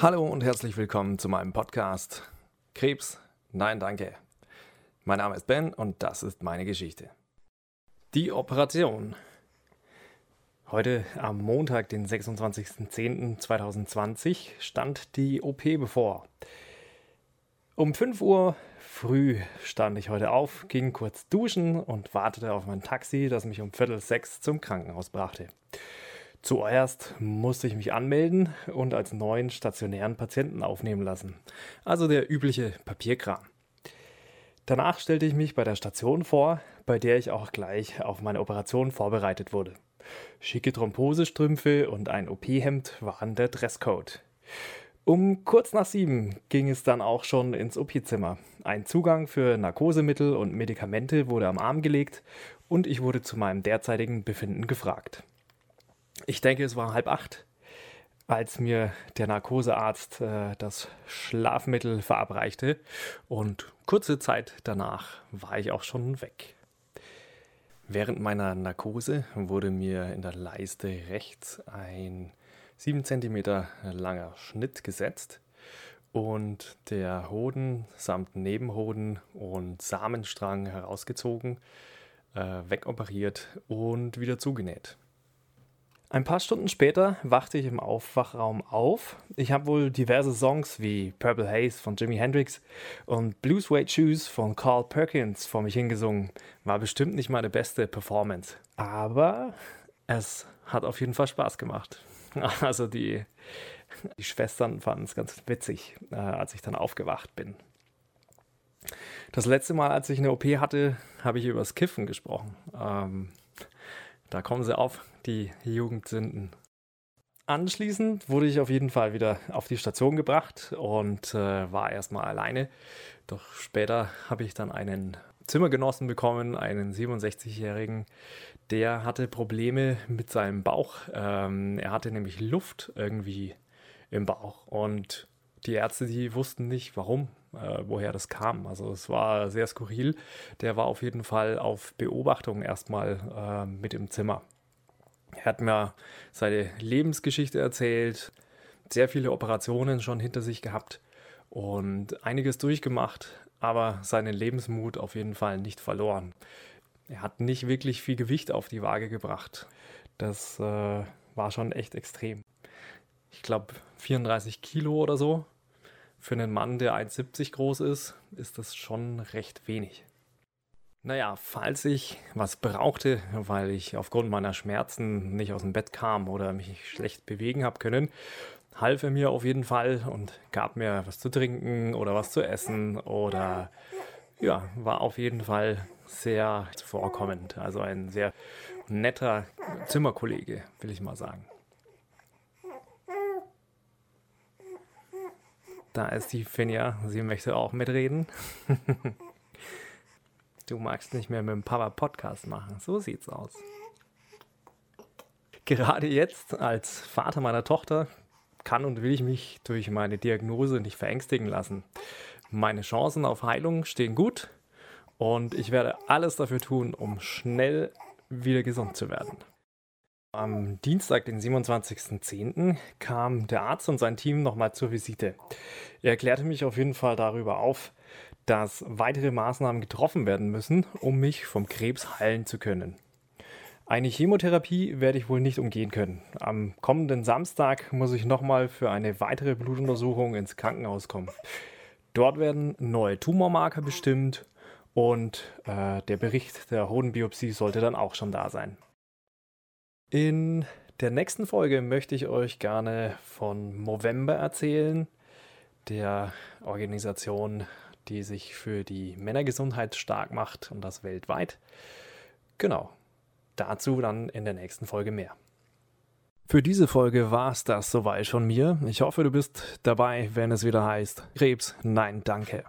Hallo und herzlich willkommen zu meinem Podcast Krebs, nein danke. Mein Name ist Ben und das ist meine Geschichte. Die Operation. Heute am Montag, den 26.10.2020, stand die OP bevor. Um 5 Uhr früh stand ich heute auf, ging kurz duschen und wartete auf mein Taxi, das mich um Viertel sechs zum Krankenhaus brachte. Zuerst musste ich mich anmelden und als neuen stationären Patienten aufnehmen lassen. Also der übliche Papierkram. Danach stellte ich mich bei der Station vor, bei der ich auch gleich auf meine Operation vorbereitet wurde. Schicke Thrombosestrümpfe und ein OP-Hemd waren der Dresscode. Um kurz nach sieben ging es dann auch schon ins OP-Zimmer. Ein Zugang für Narkosemittel und Medikamente wurde am Arm gelegt und ich wurde zu meinem derzeitigen Befinden gefragt. Ich denke, es war halb acht, als mir der Narkosearzt äh, das Schlafmittel verabreichte und kurze Zeit danach war ich auch schon weg. Während meiner Narkose wurde mir in der Leiste rechts ein 7 cm langer Schnitt gesetzt und der Hoden samt Nebenhoden und Samenstrang herausgezogen, äh, wegoperiert und wieder zugenäht. Ein paar Stunden später wachte ich im Aufwachraum auf. Ich habe wohl diverse Songs wie Purple Haze von Jimi Hendrix und Blue Suede Shoes von Carl Perkins vor mich hingesungen. War bestimmt nicht meine beste Performance. Aber es hat auf jeden Fall Spaß gemacht. Also die, die Schwestern fanden es ganz witzig, äh, als ich dann aufgewacht bin. Das letzte Mal, als ich eine OP hatte, habe ich über das Kiffen gesprochen. Ähm, da kommen sie auf, die Jugendsünden. Anschließend wurde ich auf jeden Fall wieder auf die Station gebracht und äh, war erstmal alleine. Doch später habe ich dann einen Zimmergenossen bekommen, einen 67-Jährigen, der hatte Probleme mit seinem Bauch. Ähm, er hatte nämlich Luft irgendwie im Bauch und die Ärzte, die wussten nicht, warum, äh, woher das kam. Also es war sehr skurril. Der war auf jeden Fall auf Beobachtung erstmal äh, mit im Zimmer. Er hat mir seine Lebensgeschichte erzählt, sehr viele Operationen schon hinter sich gehabt und einiges durchgemacht, aber seinen Lebensmut auf jeden Fall nicht verloren. Er hat nicht wirklich viel Gewicht auf die Waage gebracht. Das äh, war schon echt extrem. Ich glaube 34 Kilo oder so. Für einen Mann, der 1,70 groß ist, ist das schon recht wenig. Naja, falls ich was brauchte, weil ich aufgrund meiner Schmerzen nicht aus dem Bett kam oder mich schlecht bewegen habe können, half er mir auf jeden Fall und gab mir was zu trinken oder was zu essen oder ja, war auf jeden Fall sehr zuvorkommend. Also ein sehr netter Zimmerkollege, will ich mal sagen. Da ist die Finja, sie möchte auch mitreden. du magst nicht mehr mit dem Papa Podcast machen, so sieht's aus. Gerade jetzt als Vater meiner Tochter kann und will ich mich durch meine Diagnose nicht verängstigen lassen. Meine Chancen auf Heilung stehen gut und ich werde alles dafür tun, um schnell wieder gesund zu werden. Am Dienstag, den 27.10., kam der Arzt und sein Team nochmal zur Visite. Er erklärte mich auf jeden Fall darüber auf, dass weitere Maßnahmen getroffen werden müssen, um mich vom Krebs heilen zu können. Eine Chemotherapie werde ich wohl nicht umgehen können. Am kommenden Samstag muss ich nochmal für eine weitere Blutuntersuchung ins Krankenhaus kommen. Dort werden neue Tumormarker bestimmt und äh, der Bericht der Hodenbiopsie sollte dann auch schon da sein. In der nächsten Folge möchte ich euch gerne von Movember erzählen, der Organisation, die sich für die Männergesundheit stark macht und das weltweit. Genau, Dazu dann in der nächsten Folge mehr. Für diese Folge war es das soweit von mir. Ich hoffe, du bist dabei, wenn es wieder heißt Krebs, nein, danke.